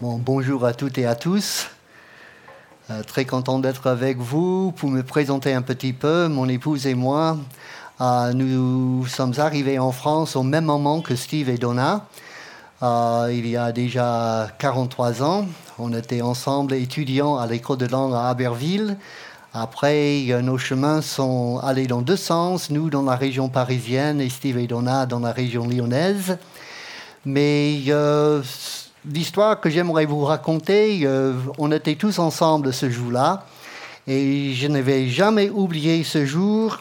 bonjour à toutes et à tous. Euh, très content d'être avec vous pour me présenter un petit peu. Mon épouse et moi, euh, nous sommes arrivés en France au même moment que Steve et Donna. Euh, il y a déjà 43 ans. On était ensemble étudiants à l'école de langue à Aberville. Après, nos chemins sont allés dans deux sens, nous dans la région parisienne et Steve et Donna dans la région lyonnaise. Mais l'histoire que j'aimerais vous raconter, euh, on était tous ensemble ce jour-là, et je n'avais jamais oublié ce jour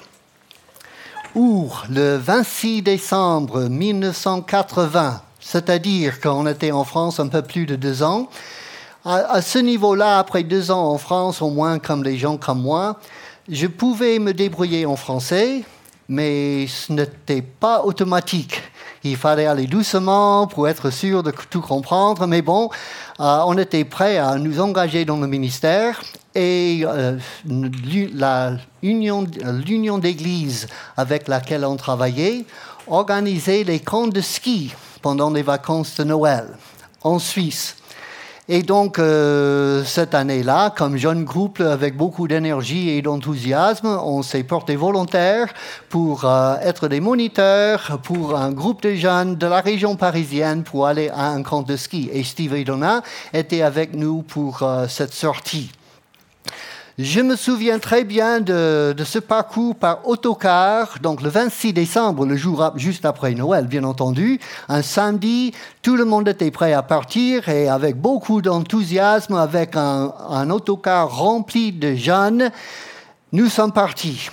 où, le 26 décembre 1980, c'est-à-dire quand on était en France un peu plus de deux ans, à, ce niveau-là, après deux ans en France, au moins comme les gens comme moi, je pouvais me débrouiller en français, mais ce n'était pas automatique. Il fallait aller doucement pour être sûr de tout comprendre. Mais bon, euh, on était prêt à nous engager dans le ministère et euh, l'union d'église avec laquelle on travaillait organisait les camps de ski pendant les vacances de Noël en Suisse. Et donc, euh, cette année-là, comme jeune groupe avec beaucoup d'énergie et d'enthousiasme, on s'est porté volontaire pour euh, être des moniteurs pour un groupe de jeunes de la région parisienne pour aller à un camp de ski. Et Steve Donna étaient avec nous pour euh, cette sortie. Je me souviens très bien de, ce parcours par autocar, donc le 26 décembre, le jour juste après Noël, bien entendu, un samedi, tout le monde était prêt à partir et avec beaucoup d'enthousiasme, avec un, autocar rempli de jeunes, nous sommes partis.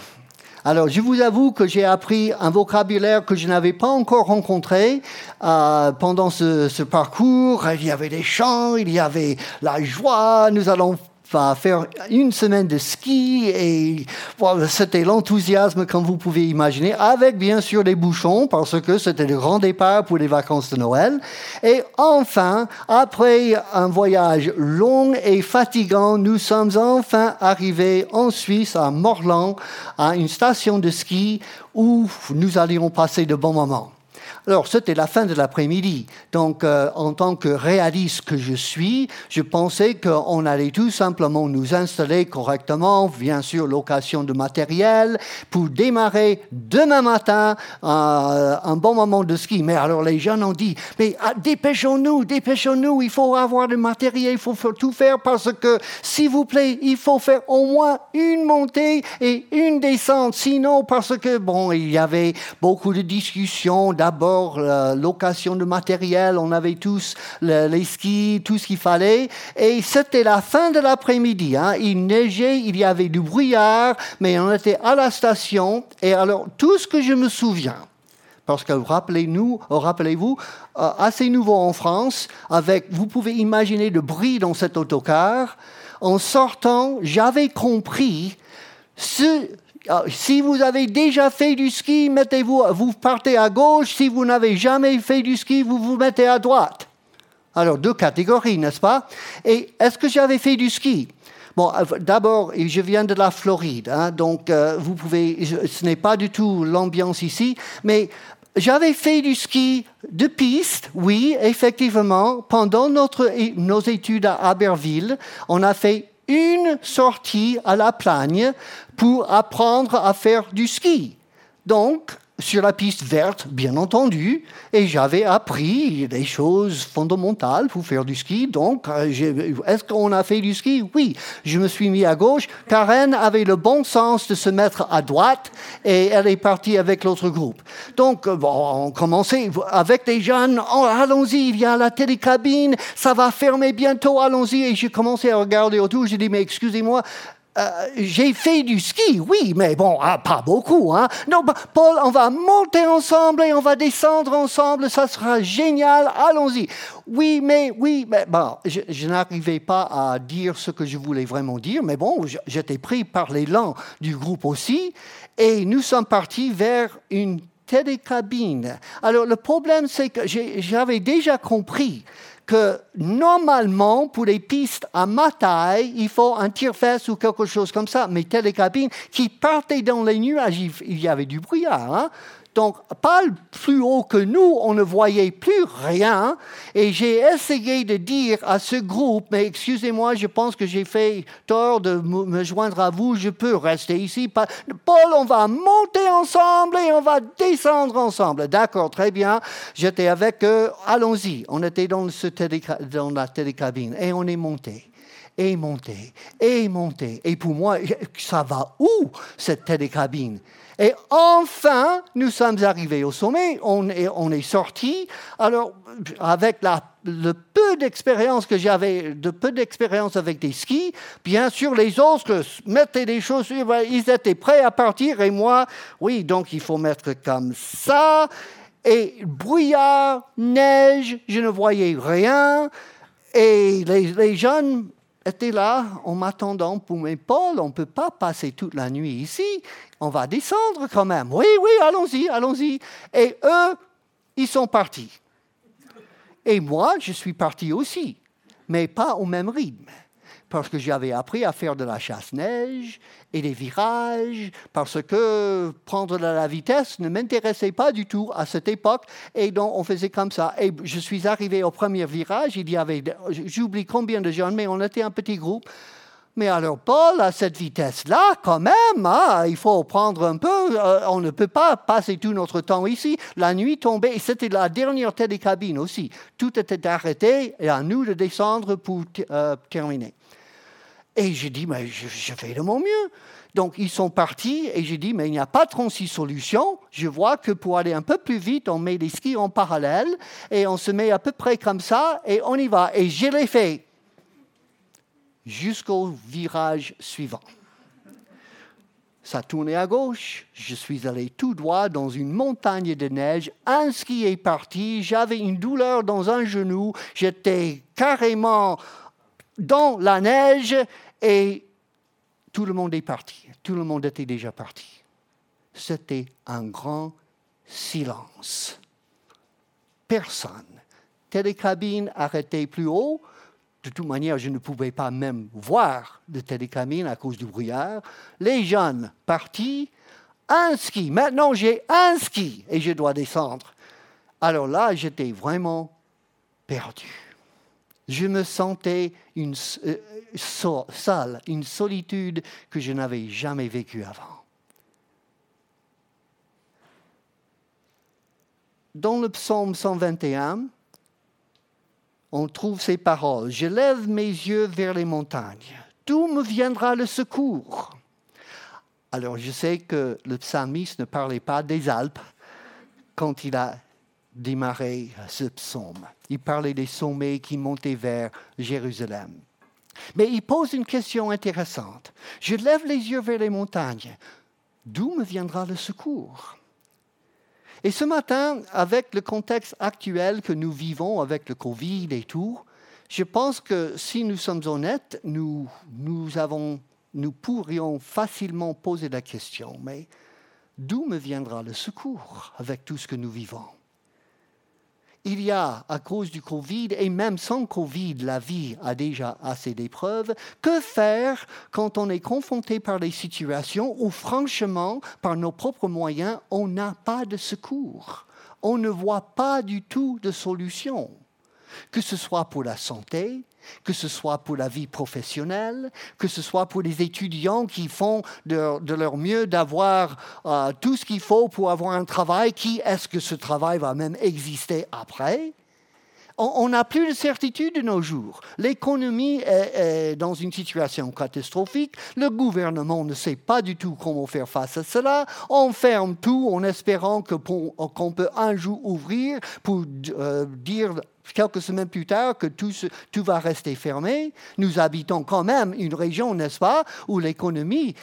Alors, je vous avoue que j'ai appris un vocabulaire que je n'avais pas encore rencontré euh, pendant ce, ce, parcours. Il y avait des chants, il y avait la joie. Nous allons va faire une semaine de ski et voilà, c'était l'enthousiasme comme vous pouvez imaginer, avec bien sûr des bouchons parce que c'était le grand départ pour les vacances de Noël. Et enfin, après un voyage long et fatigant, nous sommes enfin arrivés en Suisse, à Morlan, à une station de ski où nous allions passer de bons moments. Alors, c'était la fin de l'après-midi. Donc, euh, en tant que réaliste que je suis, je pensais qu'on allait tout simplement nous installer correctement, bien sûr, location de matériel, pour démarrer demain matin euh, un bon moment de ski. Mais alors, les jeunes ont dit, mais ah, dépêchons-nous, dépêchons-nous, il faut avoir du matériel, il faut tout faire parce que, s'il vous plaît, il faut faire au moins une montée et une descente. Sinon, parce que, bon, il y avait beaucoup de discussions d'abord la location de matériel, on avait tous les skis, tout ce qu'il fallait. Et c'était la fin de l'après-midi. Hein. Il neigeait, il y avait du brouillard, mais on était à la station. Et alors, tout ce que je me souviens, parce que rappelez-nous, rappelez-vous, euh, assez nouveau en France, avec, vous pouvez imaginer le bruit dans cet autocar. En sortant, j'avais compris ce, si vous avez déjà fait du ski, mettez-vous, vous partez à gauche. Si vous n'avez jamais fait du ski, vous vous mettez à droite. Alors, deux catégories, n'est-ce pas? Et est-ce que j'avais fait du ski? Bon, euh, d'abord, je viens de la Floride, hein, donc euh, vous pouvez, ce n'est pas du tout l'ambiance ici, mais j'avais fait du ski de piste, oui, effectivement, pendant notre, nos études à Aberville. On a fait une sortie à la plagne pour apprendre à faire du ski. Donc, sur la piste verte, bien entendu, et j'avais appris des choses fondamentales pour faire du ski. Donc, euh, est-ce qu'on a fait du ski? Oui. Je me suis mis à gauche. Karen avait le bon sens de se mettre à droite et elle est partie avec l'autre groupe. Donc, euh, bon, on commençait avec des jeunes. Oh, allons-y, il y a la télécabine, ça va fermer bientôt, allons-y. Et j'ai commencé à regarder autour. J'ai dit, mais excusez-moi, euh, j'ai fait du ski, oui, mais bon, ah, pas beaucoup. Hein. Non, bah, Paul, on va monter ensemble et on va descendre ensemble, ça sera génial, allons-y. Oui, mais oui, mais bon, je, n'arrivais pas à dire ce que je voulais vraiment dire, mais bon, j'étais pris par l'élan du groupe aussi, et nous sommes partis vers une télécabine. Alors le problème, c'est que j'avais déjà compris que normalement, pour les pistes à ma taille, il faut un tire-fesse ou quelque chose comme ça. Mais télécabines qui partaient dans les nuages, il y avait du brouillard. Hein. Donc, pas plus haut que nous, on ne voyait plus rien. Et j'ai essayé de dire à ce groupe, mais excusez-moi, je pense que j'ai fait tort de me joindre à vous, je peux rester ici. Paul, on va monter ensemble et on va descendre ensemble. D'accord, très bien. J'étais avec eux, allons-y. On était dans, ce dans la télécabine et on est monté et monté, et monté. Et pour moi, ça va où, cette télécabine? Et enfin, nous sommes arrivés au sommet, on est, on sorti. Alors, avec le peu d'expérience que j'avais, de peu d'expérience avec des skis, bien sûr, les autres mettaient des chaussures, ils étaient prêts à partir, et moi, oui, donc il faut mettre comme ça. Et brouillard, neige, je ne voyais rien. Et les jeunes étaient là en m'attendant pour mes Paul, on ne peut pas passer toute la nuit ici on va descendre quand même. Oui, oui, allons-y, allons-y. Et eux, ils sont partis. Et moi, je suis parti aussi, mais pas au même rythme. Parce que j'avais appris à faire de la chasse-neige et des virages, parce que prendre de la vitesse ne m'intéressait pas du tout à cette époque, et donc on faisait comme ça. Et je suis arrivé au premier virage, il y avait, j'oublie combien de jeunes, mais on était un petit groupe. Mais alors, Paul, à cette vitesse-là, quand même, hein, il faut prendre un peu. Euh, on ne peut pas passer tout notre temps ici. La nuit tombait, c'était la dernière télécabine aussi. Tout était arrêté, et à nous de descendre pour euh, terminer. Et j'ai dit, mais je, fais de mon mieux. Donc, ils sont partis, et j'ai dit, mais il n'y a pas 36 solutions. Je vois que pour aller un peu plus vite, on met les skis en parallèle, et on se met à peu près comme ça, et on y va. Et je l'ai fait jusqu'au virage suivant. Ça tournait à gauche, je suis allé tout droit dans une montagne de neige, un ski est parti, j'avais une douleur dans un genou, j'étais carrément dans la neige et tout le monde est parti, tout le monde était déjà parti. C'était un grand silence. Personne. Télécabine arrêtée plus haut, de toute manière, je ne pouvais pas même voir de télécamine à cause du brouillard. Les jeunes partis, un ski. Maintenant, j'ai un ski et je dois descendre. Alors là, j'étais vraiment perdu. Je me sentais une euh, seule, une solitude que je n'avais jamais vécue avant. Dans le psaume 121, on trouve ces paroles. Je lève mes yeux vers les montagnes. D'où me viendra le secours? Alors je sais que le psalmiste ne parlait pas des Alpes quand il a démarré ce psaume. Il parlait des sommets qui montaient vers Jérusalem. Mais il pose une question intéressante. Je lève les yeux vers les montagnes. D'où me viendra le secours? Et ce matin, avec le contexte actuel que nous vivons, avec le Covid et tout, je pense que si nous sommes honnêtes, nous, nous, avons, nous pourrions facilement poser la question, mais d'où me viendra le secours avec tout ce que nous vivons? Il y a, à cause du Covid, et même sans Covid, la vie a déjà assez d'épreuves. Que faire quand on est confronté par des situations où, franchement, par nos propres moyens, on n'a pas de secours? On ne voit pas du tout de solution, que ce soit pour la santé, que ce soit pour la vie professionnelle, que ce soit pour les étudiants qui font de, leur mieux d'avoir euh, tout ce qu'il faut pour avoir un travail, qui est-ce que ce travail va même exister après? On n'a plus de certitude de nos jours. L'économie est, dans une situation catastrophique. Le gouvernement ne sait pas du tout comment faire face à cela. On ferme tout en espérant qu'on peut un jour ouvrir pour euh, dire quelques semaines plus tard que tout, va rester fermé. Nous habitons quand même une région, n'est-ce pas, où l'économie,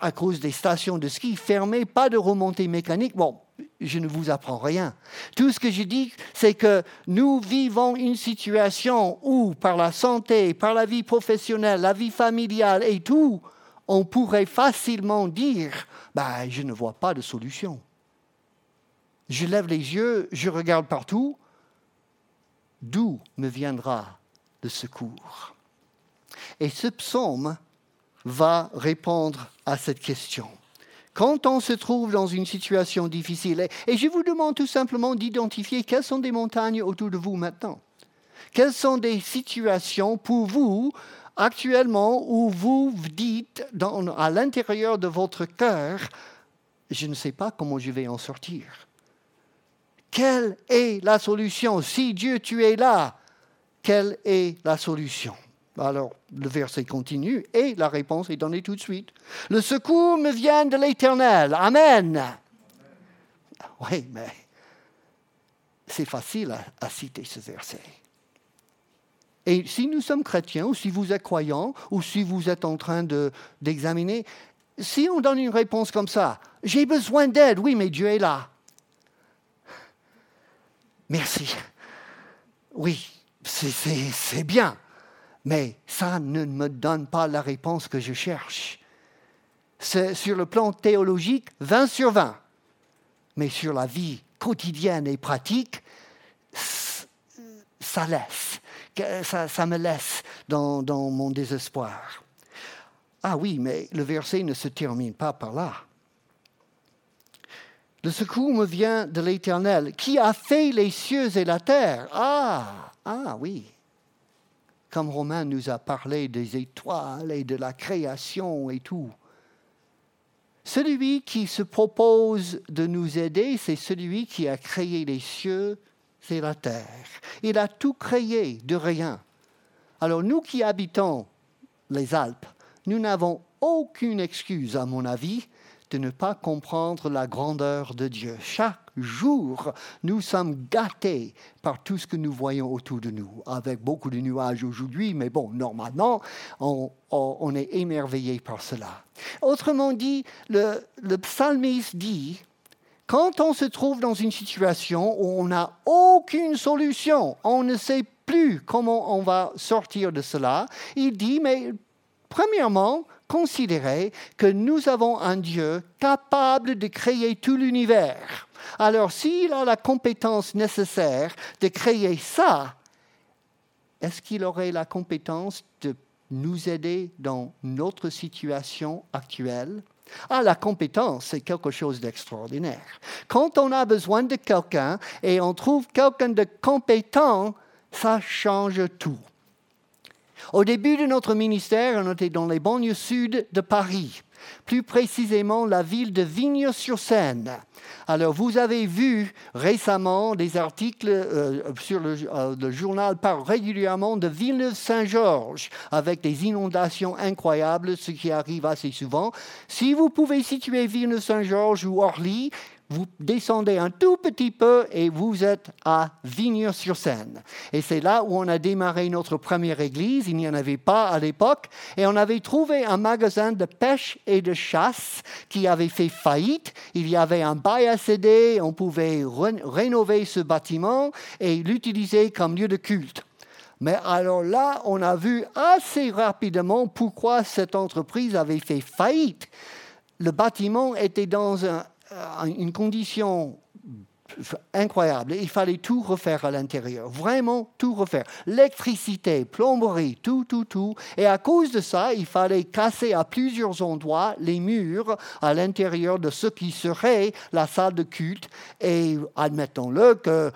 à cause des stations de ski fermées, pas de remontée mécanique. Bon, je ne vous apprends rien. Tout ce que je dis, c'est que nous vivons une situation où, par la santé, par la vie professionnelle, la vie familiale et tout, on pourrait facilement dire, ben, je ne vois pas de solution. Je lève les yeux, je regarde partout, d'où me viendra le secours? Et ce psaume va répondre à cette question. quand on se trouve dans une situation difficile, et je vous demande tout simplement d'identifier quelles sont des montagnes autour de vous maintenant. Quelles sont des situations pour vous actuellement où vous dites à l'intérieur de votre cœur, je ne sais pas comment je vais en sortir. Quelle est la solution? Si Dieu, tu es là, quelle est la solution? Alors, le verset continue et la réponse est donnée tout de suite. Le secours me vient de l'Éternel. Amen. Oui, mais c'est facile à, citer ce verset. Et si nous sommes chrétiens, ou si vous êtes croyants, ou si vous êtes en train d'examiner, si on donne une réponse comme ça, j'ai besoin d'aide, oui, mais Dieu est là. Merci. Oui, c'est bien. Mais ça ne me donne pas la réponse que je cherche. Sur le plan théologique 20 sur 20. Mais sur la vie quotidienne et pratique, ça laisse. Ça, me laisse dans mon désespoir. Ah oui, mais le verset ne se termine pas par là. Le secours me vient de l'Éternel, qui a fait les cieux et la terre. Ah, ah oui. Comme Romain nous a parlé des étoiles et de la création et tout. Celui qui se propose de nous aider, c'est celui qui a créé les cieux et la terre. Il a tout créé de rien. Alors nous qui habitons les Alpes, nous n'avons aucune excuse, à mon avis, de ne pas comprendre la grandeur de Dieu. Chaque jour, nous sommes gâtés par tout ce que nous voyons autour de nous, avec beaucoup de nuages aujourd'hui, mais bon, normalement, on, est émerveillé par cela. Autrement dit, le, le psalmiste dit, quand on se trouve dans une situation où on n'a aucune solution, on ne sait plus comment on va sortir de cela, il dit, mais premièrement, considérer que nous avons un Dieu capable de créer tout l'univers. Alors s'il a la compétence nécessaire de créer ça, est-ce qu'il aurait la compétence de nous aider dans notre situation actuelle? Ah, la compétence, c'est quelque chose d'extraordinaire. Quand on a besoin de quelqu'un et on trouve quelqu'un de compétent, ça change tout. Au début de notre ministère, on était dans les banlieues sud de Paris, plus précisément la ville de Vignes-sur-Seine. Alors, vous avez vu récemment des articles euh, sur euh, le, journal parle régulièrement de Villeneuve-Saint-Georges, avec des inondations incroyables, ce qui arrive assez souvent. Si vous pouvez situer Villeneuve-Saint-Georges ou Orly, vous descendez un tout petit peu et vous êtes à Vigneux-sur-Seine. Et c'est là où on a démarré notre première église. Il n'y en avait pas à l'époque. Et on avait trouvé un magasin de pêche et de chasse qui avait fait faillite. Il y avait un bail à céder. On pouvait rénover ce bâtiment et l'utiliser comme lieu de culte. Mais alors là, on a vu assez rapidement pourquoi cette entreprise avait fait faillite. Le bâtiment était dans un, une condition incroyable. Il fallait tout refaire à l'intérieur, vraiment tout refaire. L'électricité, plomberie, tout, tout, tout. Et à cause de ça, il fallait casser à plusieurs endroits les murs à l'intérieur de ce qui serait la salle de culte. Et admettons-le que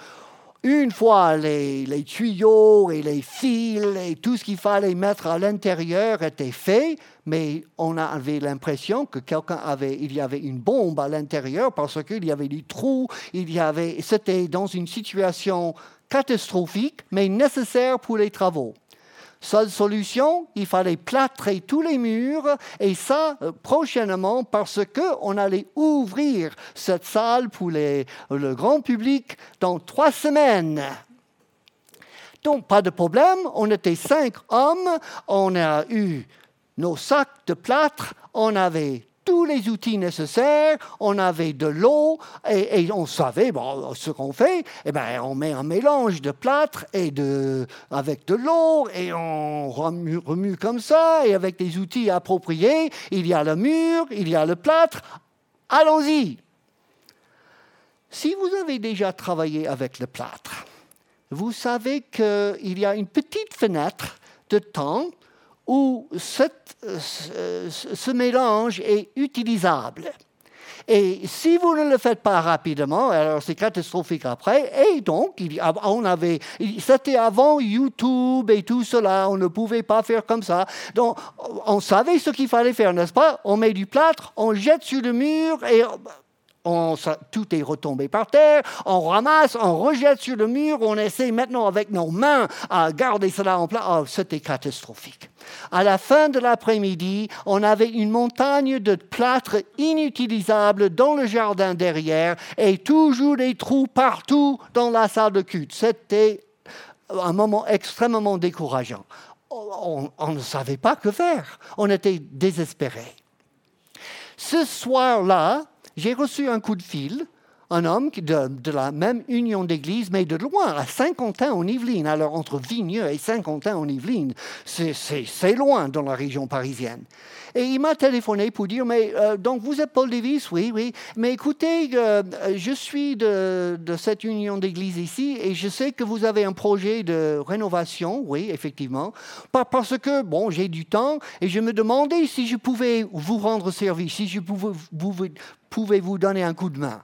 une fois les, tuyaux et les fils et tout ce qu'il fallait mettre à l'intérieur était fait, mais on avait l'impression que quelqu'un avait, il y avait une bombe à l'intérieur parce qu'il y avait des trous, il y avait, c'était dans une situation catastrophique, mais nécessaire pour les travaux. Seule solution, il fallait plâtrer tous les murs et ça euh, prochainement parce qu'on allait ouvrir cette salle pour le grand public dans trois semaines. Donc, pas de problème, on était cinq hommes, on a eu nos sacs de plâtre, on avait tous les outils nécessaires, on avait de l'eau et, on savait bon, ce qu'on fait. Eh ben, on met un mélange de plâtre et de, avec de l'eau et on remue, remue comme ça et avec des outils appropriés. Il y a le mur, il y a le plâtre. Allons-y. Si vous avez déjà travaillé avec le plâtre, vous savez qu'il y a une petite fenêtre de temps où cette, ce mélange est utilisable. Et si vous ne le faites pas rapidement, alors c'est catastrophique après. Et donc, on avait, c'était avant YouTube et tout cela, on ne pouvait pas faire comme ça. Donc, on savait ce qu'il fallait faire, n'est-ce pas? On met du plâtre, on jette sur le mur et tout est retombé par terre, on ramasse, on rejette sur le mur, on essaie maintenant avec nos mains à garder cela en place. Oh, c'était catastrophique. À la fin de l'après-midi, on avait une montagne de plâtre inutilisable dans le jardin derrière et toujours des trous partout dans la salle de culte. C'était un moment extrêmement décourageant. On, on ne savait pas que faire. On était désespérés. Ce soir-là, j'ai reçu un coup de fil, un homme de, la même union d'église, mais de loin, à Saint-Quentin en Yvelines. Alors, entre Vigneux et Saint-Quentin en Yvelines, c'est loin dans la région parisienne. Et il m'a téléphoné pour dire, mais euh, donc vous êtes Paul Davis? Oui, oui. Mais écoutez, euh, je suis de, cette union d'église ici et je sais que vous avez un projet de rénovation, oui, effectivement. Parce que, bon, j'ai du temps et je me demandais si je pouvais vous rendre service, si je pouvais pouvez vous donner un coup de main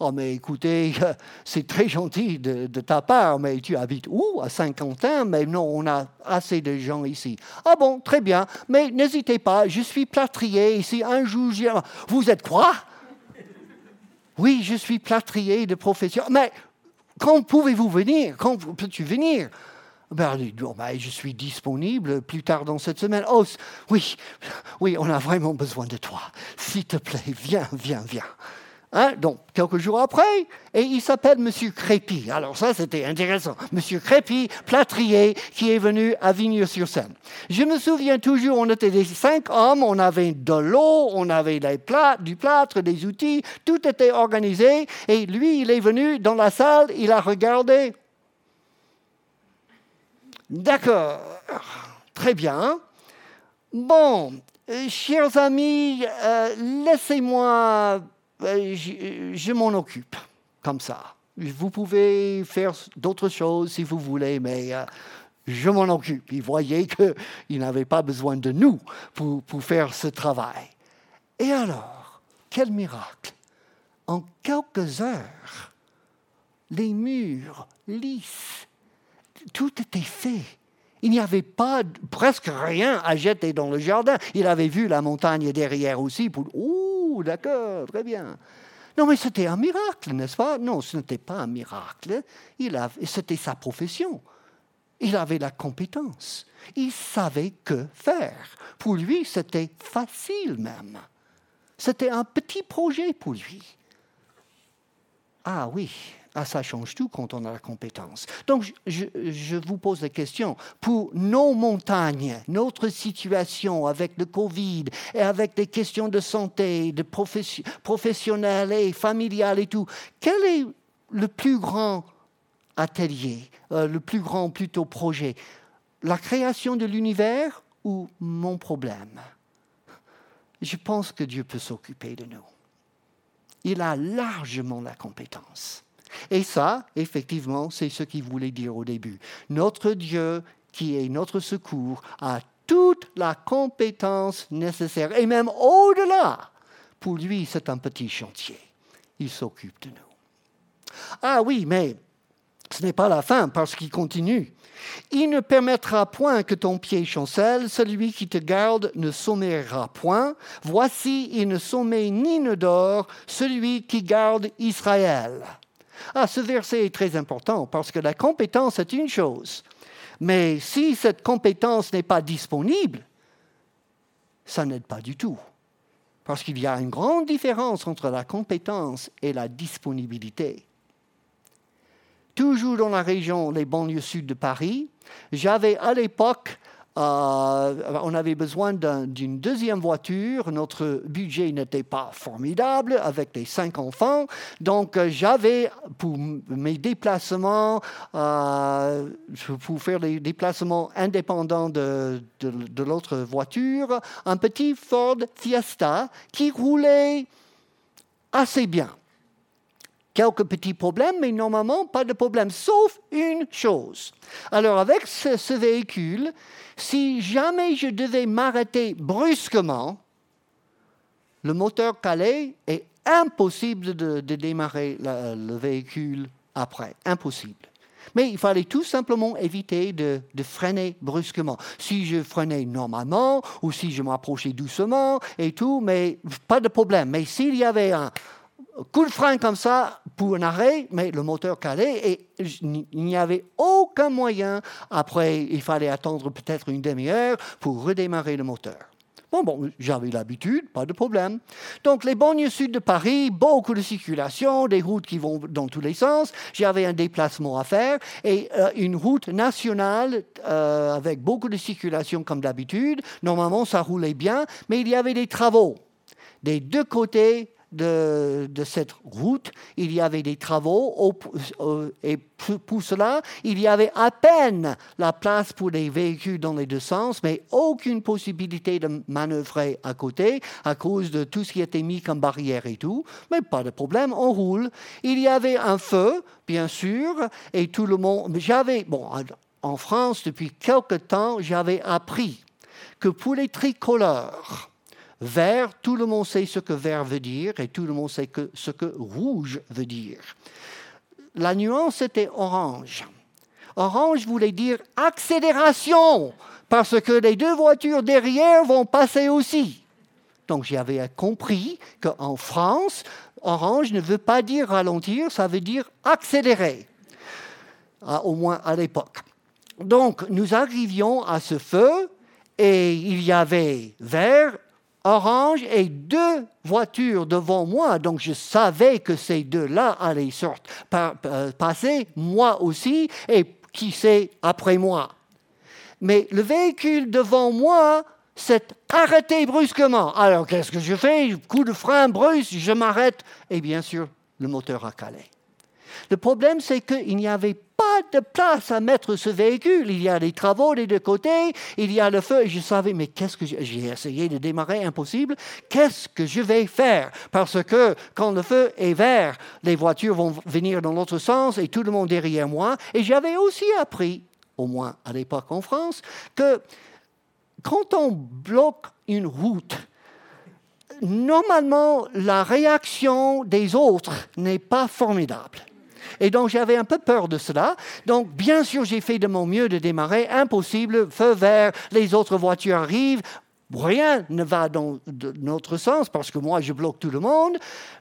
Oh, mais écoutez, c'est très gentil de, ta part, mais tu habites où? À Saint-Quentin? Mais non, on a assez de gens ici. Ah bon, très bien, mais n'hésitez pas, je suis plâtrier ici. Un jour, vous êtes quoi? Oui, je suis plâtrier de profession. Mais quand pouvez-vous venir? Quand peux-tu venir? Ben, ben, je suis disponible plus tard dans cette semaine. Oh, oui, oui, on a vraiment besoin de toi. S'il te plaît, viens, viens, viens. Hein, donc, quelques jours après, et il s'appelle Monsieur Crépy. Alors ça, c'était intéressant. Monsieur Crépy, plâtrier, qui est venu à Vigneux-sur-Seine. Je me souviens toujours, on était des cinq hommes, on avait de l'eau, on avait des du plâtre, des outils, tout était organisé. Et lui, il est venu dans la salle, il a regardé. D'accord, très bien. Bon, euh, chers amis, euh, laissez-moi ben, je, m'en occupe comme ça. Vous pouvez faire d'autres choses si vous voulez, mais euh, je m'en occupe. Il voyait qu'il n'avait pas besoin de nous pour, pour faire ce travail. Et alors, quel miracle En quelques heures, les murs lisses, tout était fait. Il n'y avait pas presque rien à jeter dans le jardin. Il avait vu la montagne derrière aussi pour d'accord, très bien. Non, mais c'était un miracle, n'est-ce pas? Non, ce n'était pas un miracle. Il c'était sa profession. Il avait la compétence. Il savait que faire. Pour lui, c'était facile même. C'était un petit projet pour lui. Ah oui, ah, ça change tout quand on a la compétence. Donc, je, vous pose la question. Pour nos montagnes, notre situation avec le Covid et avec des questions de santé, de professionnelles et familiales et tout, quel est le plus grand atelier, euh, le plus grand plutôt projet? La création de l'univers ou mon problème? Je pense que Dieu peut s'occuper de nous. Il a largement la compétence. Et ça, effectivement, c'est ce qu'il voulait dire au début. Notre Dieu, qui est notre secours, a toute la compétence nécessaire, et même au-delà. Pour lui, c'est un petit chantier. Il s'occupe de nous. Ah oui, mais ce n'est pas la fin, parce qu'il continue. Il ne permettra point que ton pied chancelle, celui qui te garde ne sommeillera point. Voici, il ne sommeille ni ne dort, celui qui garde Israël. Ah, ce verset est très important parce que la compétence est une chose. Mais si cette compétence n'est pas disponible, ça n'aide pas du tout. Parce qu'il y a une grande différence entre la compétence et la disponibilité. Toujours dans la région, les banlieues sud de Paris, j'avais à l'époque euh, on avait besoin d'une deuxième voiture. Notre budget n'était pas formidable avec les cinq enfants. Donc, euh, j'avais pour mes déplacements, euh, pour faire les déplacements indépendants de, de l'autre voiture, un petit Ford Fiesta qui roulait assez bien quelques petits problèmes, mais normalement pas de problème, sauf une chose. Alors avec ce, véhicule, si jamais je devais m'arrêter brusquement, le moteur calé est impossible de, démarrer le véhicule après. Impossible. Mais il fallait tout simplement éviter de, freiner brusquement. Si je freinais normalement ou si je m'approchais doucement et tout, mais pas de problème. Mais s'il y avait un coup de frein comme ça pour un arrêt, mais le moteur calait et il n'y avait aucun moyen. Après, il fallait attendre peut-être une demi-heure pour redémarrer le moteur. Bon, bon, j'avais l'habitude, pas de problème. Donc, les banlieues sud de Paris, beaucoup de circulation, des routes qui vont dans tous les sens. J'avais un déplacement à faire et euh, une route nationale euh, avec beaucoup de circulation comme d'habitude. Normalement, ça roulait bien, mais il y avait des travaux des deux côtés de, cette route, il y avait des travaux et pour cela, il y avait à peine la place pour les véhicules dans les deux sens, mais aucune possibilité de manœuvrer à côté à cause de tout ce qui était mis comme barrière et tout. Mais pas de problème, on roule. Il y avait un feu, bien sûr, et tout le monde. J'avais, bon, en France, depuis quelque temps, j'avais appris que pour les tricolores, Vert, tout le monde sait ce que vert veut dire et tout le monde sait ce que rouge veut dire. La nuance était orange. Orange voulait dire accélération, parce que les deux voitures derrière vont passer aussi. Donc j'avais compris qu'en France, orange ne veut pas dire ralentir, ça veut dire accélérer, au moins à l'époque. Donc nous arrivions à ce feu et il y avait vert orange et deux voitures devant moi. Donc je savais que ces deux-là allaient euh, passer, moi aussi, et qui sait après moi. Mais le véhicule devant moi s'est arrêté brusquement. Alors qu'est-ce que je fais? Coup de frein brusque, je m'arrête, et bien sûr, le moteur a calé. Le problème, c'est qu'il n'y avait de place à mettre ce véhicule. Il y a des travaux des deux côtés, il y a le feu. Et je savais, mais qu'est-ce que j'ai essayé de démarrer, impossible. Qu'est-ce que je vais faire? Parce que quand le feu est vert, les voitures vont venir dans l'autre sens et tout le monde derrière moi. Et j'avais aussi appris, au moins à l'époque en France, que quand on bloque une route, normalement, la réaction des autres n'est pas formidable. Et donc j'avais un peu peur de cela. Donc bien sûr, j'ai fait de mon mieux de démarrer. Impossible, feu vert, les autres voitures arrivent. Rien ne va dans notre sens parce que moi, je bloque tout le monde.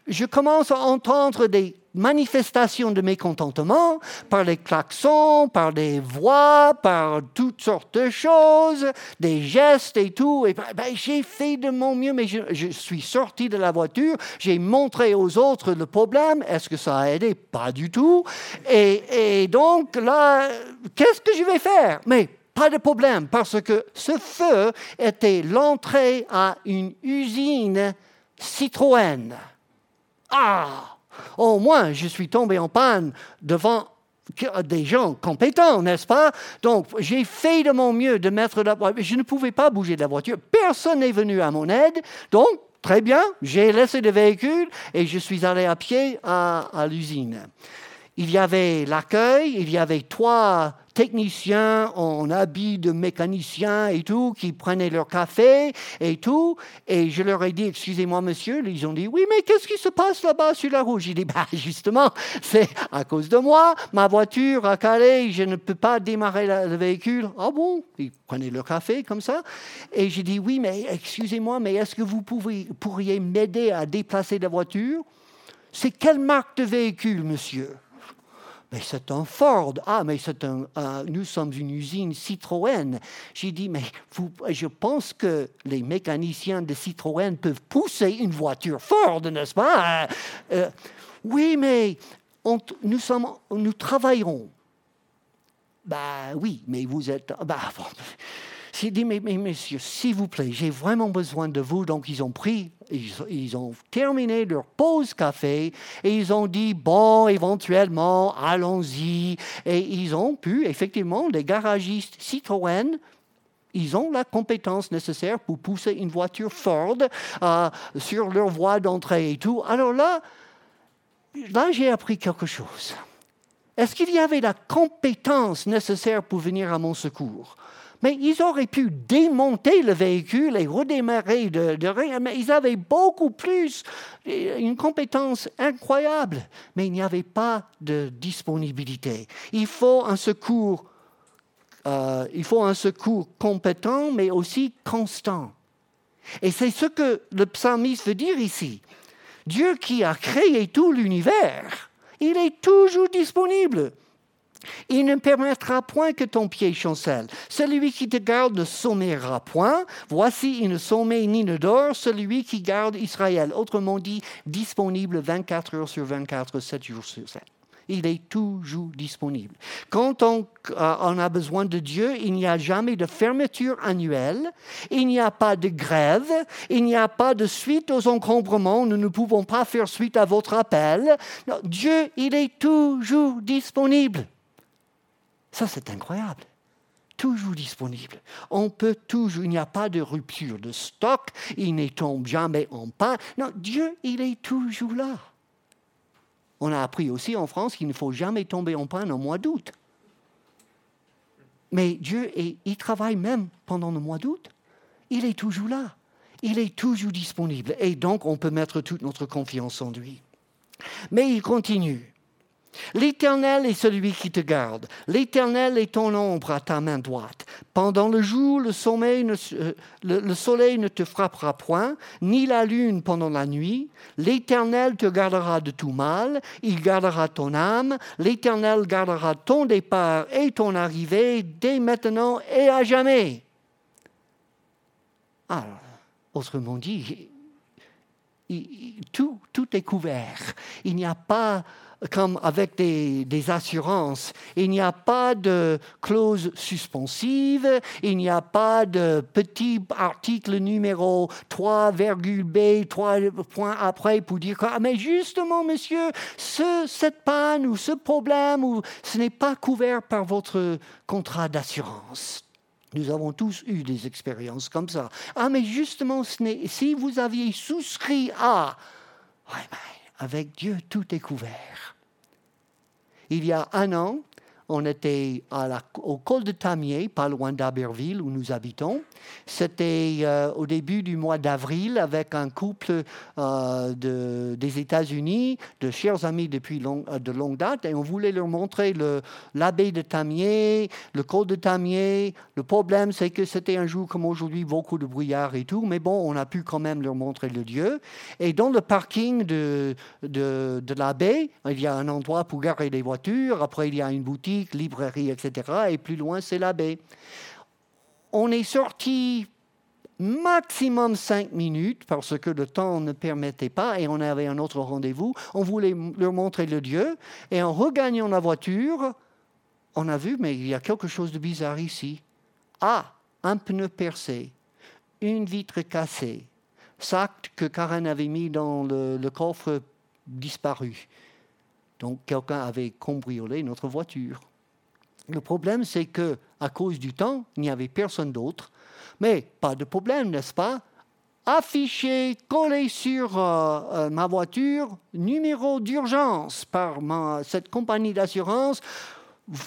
Je commence à entendre des manifestations de mécontentement par les klaxons, par des voix, par toutes sortes de choses, des gestes et tout. Et ben, ben, j'ai fait de mon mieux, mais je, suis sorti de la voiture, j'ai montré aux autres le problème. Est-ce que ça a aidé? Pas du tout. Et, et donc là, qu'est-ce que je vais faire? Mais pas de problème, parce que ce feu était l'entrée à une usine Citroën. Ah Au moins, je suis tombé en panne devant des gens compétents, n'est-ce pas? Donc, j'ai fait de mon mieux de mettre la voiture. Je ne pouvais pas bouger de la voiture. Personne n'est venu à mon aide. Donc, très bien, j'ai laissé le véhicule et je suis allé à pied à l'usine. Il y avait l'accueil, il y avait trois techniciens en habit de mécaniciens et tout, qui prenaient leur café et tout. Et je leur ai dit, excusez-moi monsieur, ils ont dit, oui, mais qu'est-ce qui se passe là-bas sur la route? J'ai dit, bah, justement, c'est à cause de moi, ma voiture a calé, je ne peux pas démarrer le véhicule. Ah bon? Ils prenaient leur café comme ça. Et j'ai dit, oui, mais excusez-moi, mais est-ce que vous pourriez m'aider à déplacer la voiture? C'est quelle marque de véhicule, monsieur? Mais c'est un Ford. Ah, mais c'est un, nous sommes une usine Citroën. J'ai dit, mais je pense que les mécaniciens de Citroën peuvent pousser une voiture Ford, n'est-ce pas? Euh, oui, mais nous, sommes, travaillerons. Ben oui, mais vous êtes. Ben, j'ai dit, mais, mais monsieur, s'il vous plaît, j'ai vraiment besoin de vous. Donc, ils ont pris, ils, ont terminé leur pause café et ils ont dit, bon, éventuellement, allons-y. Et ils ont pu, effectivement, les garagistes Citroën, ils ont la compétence nécessaire pour pousser une voiture Ford euh, sur leur voie d'entrée et tout. Alors là, là, j'ai appris quelque chose. Est-ce qu'il y avait la compétence nécessaire pour venir à mon secours? Mais ils auraient pu démonter le véhicule et redémarrer de, rien. Mais ils avaient beaucoup plus, une compétence incroyable. Mais il n'y avait pas de disponibilité. Il faut un secours, euh, il faut un secours compétent, mais aussi constant. Et c'est ce que le psalmiste veut dire ici. Dieu qui a créé tout l'univers, il est toujours disponible. Il ne permettra point que ton pied chancelle. Celui qui te garde ne sommeillera point. Voici, il ne sommeille ni ne dort, celui qui garde Israël. Autrement dit, disponible 24 heures sur 24, 7 jours sur 7. Il est toujours disponible. Quand on, euh, on, a besoin de Dieu, il n'y a jamais de fermeture annuelle, il n'y a pas de grève, il n'y a pas de suite aux encombrements, nous ne pouvons pas faire suite à votre appel. Dieu, il est toujours disponible. Ça, c'est incroyable. Toujours disponible. On peut toujours, il n'y a pas de rupture de stock, il ne tombe jamais en panne. Non, Dieu, il est toujours là. On a appris aussi en France qu'il ne faut jamais tomber en panne au mois d'août. Mais Dieu, il travaille même pendant le mois d'août. Il est toujours là. Il est toujours disponible. Et donc, on peut mettre toute notre confiance en lui. Mais il continue. L'Éternel est celui qui te garde. L'Éternel est ton ombre à ta main droite. Pendant le jour, le, euh, le, soleil ne te frappera point, ni la lune pendant la nuit. L'Éternel te gardera de tout mal. Il gardera ton âme. L'Éternel gardera ton départ et ton arrivée dès maintenant et à jamais. Autrement dit, tout, tout est couvert. Il n'y a pas comme avec des, assurances. Il n'y a pas de clause suspensive, il n'y a pas de petit article numéro 3,B, 3 points après pour dire que, ah, mais justement, monsieur, ce, cette panne ou ce problème, ou, ce n'est pas couvert par votre contrat d'assurance. Nous avons tous eu des expériences comme ça. Ah, mais justement, si vous aviez souscrit à... avec Dieu, tout est couvert. Il y a un an, on était au col de Tamier, pas loin d'Aberville, où nous habitons. C'était euh, au début du mois d'avril avec un couple euh, des États-Unis, de chers amis depuis euh, de longue date, et on voulait leur montrer l'abbaye de Tamier, le col de Tamier. Le problème, c'est que c'était un jour comme aujourd'hui, beaucoup de brouillard et tout, mais bon, on a pu quand même leur montrer le Dieu. Et dans le parking de, de, de l'abbaye, il y a un endroit pour garer les voitures, après il y a une boutique librairie, etc. Et plus loin, c'est la baie. On est sorti maximum cinq minutes parce que le temps ne permettait pas et on avait un autre rendez-vous. On voulait leur montrer le Dieu et en regagnant la voiture, on a vu, mais il y a quelque chose de bizarre ici. Ah, un pneu percé, une vitre cassée, sac que Karen avait mis dans le, le coffre disparu. Donc quelqu'un avait cambriolé notre voiture. Le problème, c'est que à cause du temps, il n'y avait personne d'autre. Mais pas de problème, n'est-ce pas? Affiché, collé sur euh, euh, ma voiture, numéro d'urgence par cette compagnie d'assurance,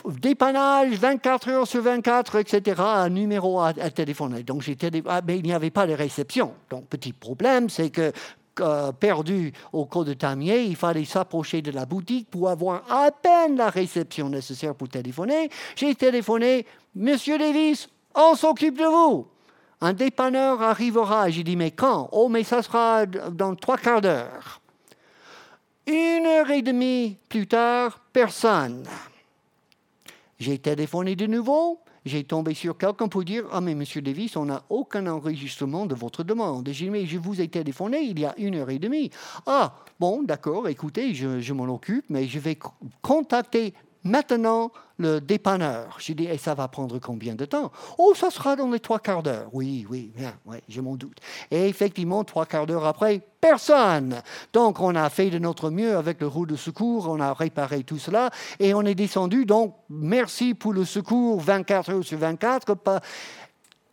dépannage 24 heures sur 24, etc., numéro à, téléphoner. Donc ah, mais il n'y avait pas de réception. Donc petit problème, c'est que euh, perdu au cours de Tamier, il fallait s'approcher de la boutique pour avoir à peine la réception nécessaire pour téléphoner. J'ai téléphoné, Monsieur Davis, on s'occupe de vous. Un dépanneur arrivera. J'ai dit, mais quand? Oh, mais ça sera dans trois quarts d'heure. Une heure et demie plus tard, personne. J'ai téléphoné de nouveau j'ai tombé sur quelqu'un pour dire Ah, mais monsieur Davis, on n'a aucun enregistrement de votre demande. J'ai dit Mais je vous ai téléphoné il y a une heure et demie. Ah, bon, d'accord, écoutez, je, je m'en occupe, mais je vais contacter Maintenant, le dépanneur. J'ai dit, et ça va prendre combien de temps? Oh, ça sera dans les trois quarts d'heure. Oui, oui, bien, oui, je m'en doute. Et effectivement, trois quarts d'heure après, personne. Donc, on a fait de notre mieux avec le roue de secours, on a réparé tout cela et on est descendu. Donc, merci pour le secours 24 heures sur 24.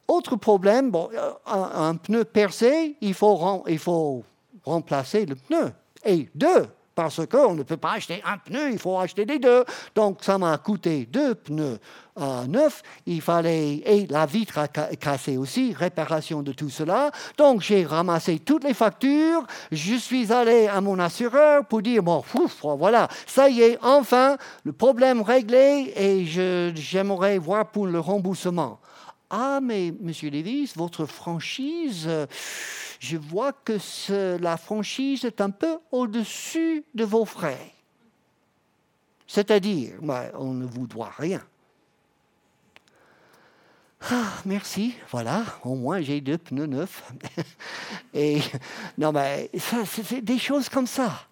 Autre problème, bon, euh, un, un, pneu percé, il faut, il faut remplacer le pneu. Et deux, parce qu'on ne peut pas acheter un pneu, il faut acheter des deux. Donc ça m'a coûté deux pneus à neuf. Il fallait, et la vitre a cassé aussi, réparation de tout cela. Donc j'ai ramassé toutes les factures. Je suis allé à mon assureur pour dire, bon, voilà, ça y est, enfin, le problème réglé et j'aimerais voir pour le remboursement. Ah, mais Monsieur Davis, votre franchise, je vois que la franchise est un peu au-dessus de vos frais. C'est-à-dire, on ne vous doit rien. Ah, merci, voilà, au moins j'ai deux pneus neufs. Et non, mais c'est des choses comme ça.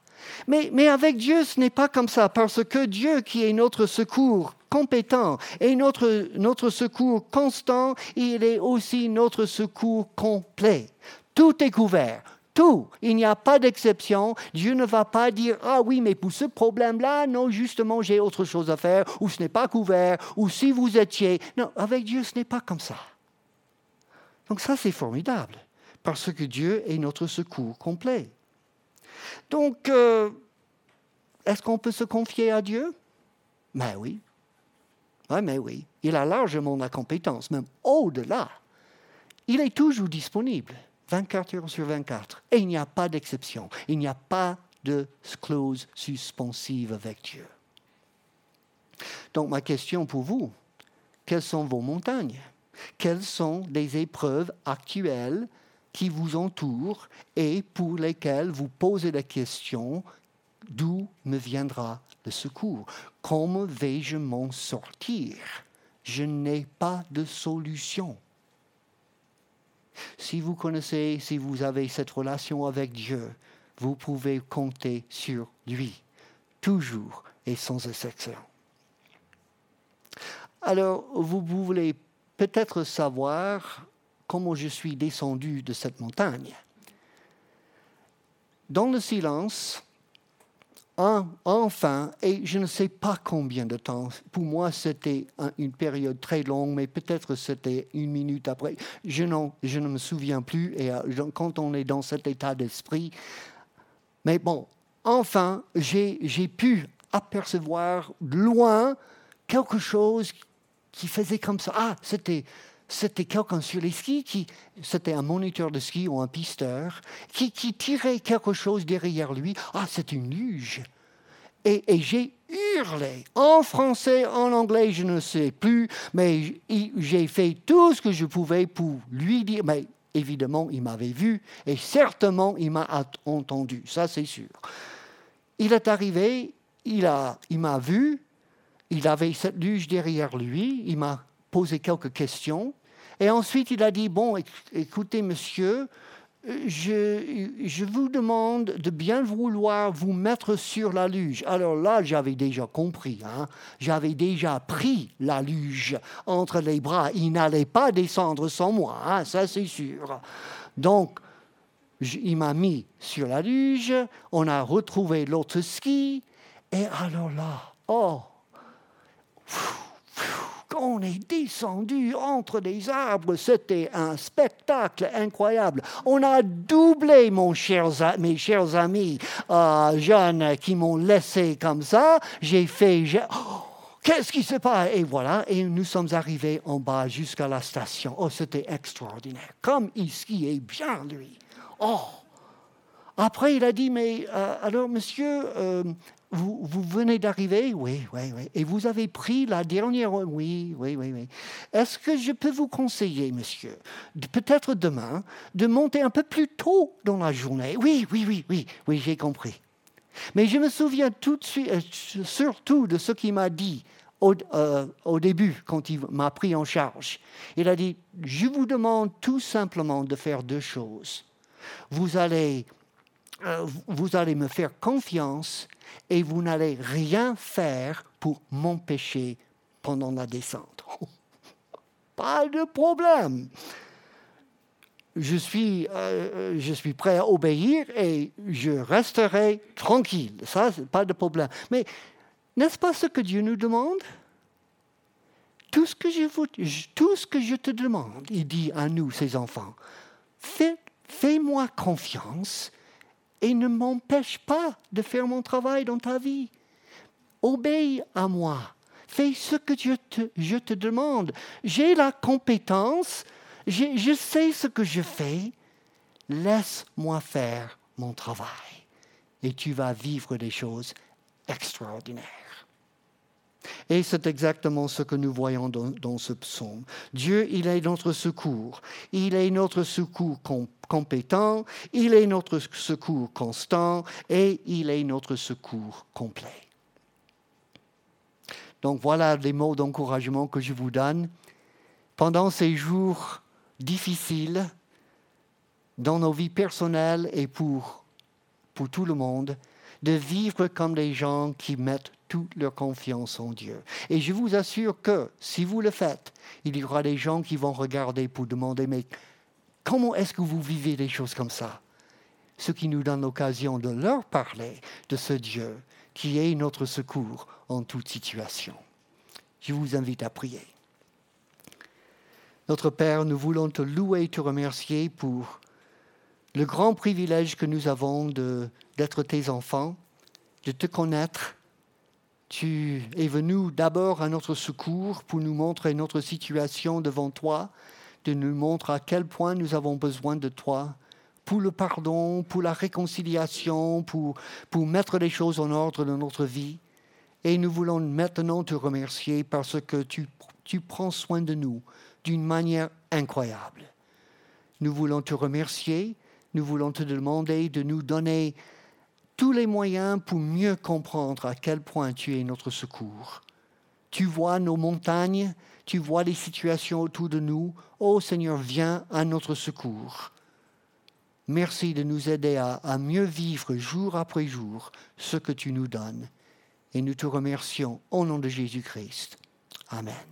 Mais, avec Dieu, ce n'est pas comme ça, parce que Dieu, qui est notre secours compétent et notre, notre secours constant, il est aussi notre secours complet. Tout est couvert. Tout. Il n'y a pas d'exception. Dieu ne va pas dire Ah oui, mais pour ce problème-là, non, justement, j'ai autre chose à faire, ou ce n'est pas couvert, ou si vous étiez. Non, avec Dieu, ce n'est pas comme ça. Donc, ça, c'est formidable, parce que Dieu est notre secours complet. Donc, euh, est-ce qu'on peut se confier à Dieu? Ben oui. Oui, mais oui. Il a largement la compétence, même au-delà. Il est toujours disponible. 24 heures sur 24. Et il n'y a pas d'exception. Il n'y a pas de clause suspensive avec Dieu. Donc ma question pour vous, quelles sont vos montagnes? Quelles sont les épreuves actuelles qui vous entourent et pour lesquelles vous posez la question d'où me viendra le secours? Comment vais-je m'en sortir? Je n'ai pas de solution. Si vous connaissez, si vous avez cette relation avec Dieu, vous pouvez compter sur lui, toujours et sans exception. Alors, vous voulez peut-être savoir comment je suis descendu de cette montagne. Dans le silence, enfin, et je ne sais pas combien de temps, pour moi c'était une période très longue, mais peut-être c'était une minute après, je, je ne me souviens plus, et euh, quand on est dans cet état d'esprit, mais bon, enfin, j'ai pu apercevoir loin quelque chose qui faisait comme ça. Ah, c'était c'était quelqu'un sur les skis qui, c'était un moniteur de ski ou un pisteur, qui, qui tirait quelque chose derrière lui. Ah, c'est une luge. Et, et j'ai hurlé en français, en anglais, je ne sais plus, mais j'ai fait tout ce que je pouvais pour lui dire. Mais évidemment, il m'avait vu et certainement, il m'a entendu, ça c'est sûr. Il est arrivé, il m'a il vu, il avait cette luge derrière lui, il m'a posé quelques questions. Et ensuite, il a dit, bon, écoutez, monsieur, je, je, vous demande de bien vouloir vous mettre sur la luge. Alors là, j'avais déjà compris. Hein. J'avais déjà pris la luge entre les bras. Il n'allait pas descendre sans moi, hein, ça c'est sûr. Donc, il m'a mis sur la luge. On a retrouvé l'autre ski. Et alors là, oh, on est descendu entre les arbres, c'était un spectacle incroyable. On a doublé, mes chers amis euh, jeunes qui m'ont laissé comme ça. J'ai fait... Oh, qu'est-ce qui se passe? Et voilà, et nous sommes arrivés en bas jusqu'à la station. Oh, c'était extraordinaire. Comme il skiait bien, lui. Oh après, il a dit, mais euh, alors, monsieur, euh, vous, venez d'arriver? Oui, oui, oui. Et vous avez pris la dernière... Oui, oui, oui, oui. Est-ce que je peux vous conseiller, monsieur, peut-être demain, de monter un peu plus tôt dans la journée? Oui, oui, oui, oui, oui, j'ai compris. Mais je me souviens tout de suite, euh, surtout de ce qu'il m'a dit euh, au, début, quand il m'a pris en charge. Il a dit, je vous demande tout simplement de faire deux choses. Vous allez, euh, vous allez me faire confiance et vous n'allez rien faire pour m'empêcher pendant la descente. Pas de problème. Je suis, euh, je suis prêt à obéir et je resterai tranquille. Ça, pas de problème. Mais n'est-ce pas ce que Dieu nous demande? Tout ce que je te demande, il dit à nous, ses enfants, fais-moi confiance et ne m'empêche pas de faire mon travail dans ta vie. Obéis à moi. Fais ce que je te, je te demande. J'ai la compétence, je sais ce que je fais. Laisse-moi faire mon travail. Et tu vas vivre des choses extraordinaires. Et c'est exactement ce que nous voyons dans, ce psaume. Dieu, il est notre secours. Il est notre secours compétent, il est notre secours constant et il est notre secours complet. Donc voilà les mots d'encouragement que je vous donne. Pendant ces jours difficiles, dans nos vies personnelles et pour, pour tout le monde, de vivre comme des gens qui mettent toute leur confiance en Dieu. Et je vous assure que si vous le faites, il y aura des gens qui vont regarder pour demander, mais comment est-ce que vous vivez des choses comme ça? Ce qui nous donne l'occasion de leur parler de ce Dieu qui est notre secours en toute situation. Je vous invite à prier. Notre Père, nous voulons te louer et te remercier pour le grand privilège que nous avons d'être tes enfants, de te connaître. Tu es venu d'abord à notre secours pour nous montrer notre situation devant toi, de nous montrer à quel point nous avons besoin de toi pour le pardon, pour la réconciliation, pour, pour mettre les choses en ordre dans notre vie. Et nous voulons maintenant te remercier parce que tu, tu prends soin de nous d'une manière incroyable. Nous voulons te remercier nous voulons te demander de nous donner tous les moyens pour mieux comprendre à quel point tu es notre secours. Tu vois nos montagnes, tu vois les situations autour de nous. Ô Seigneur, viens à notre secours. Merci de nous aider à, mieux vivre jour après jour ce que tu nous donnes. Et nous te remercions au nom de Jésus-Christ. Amen.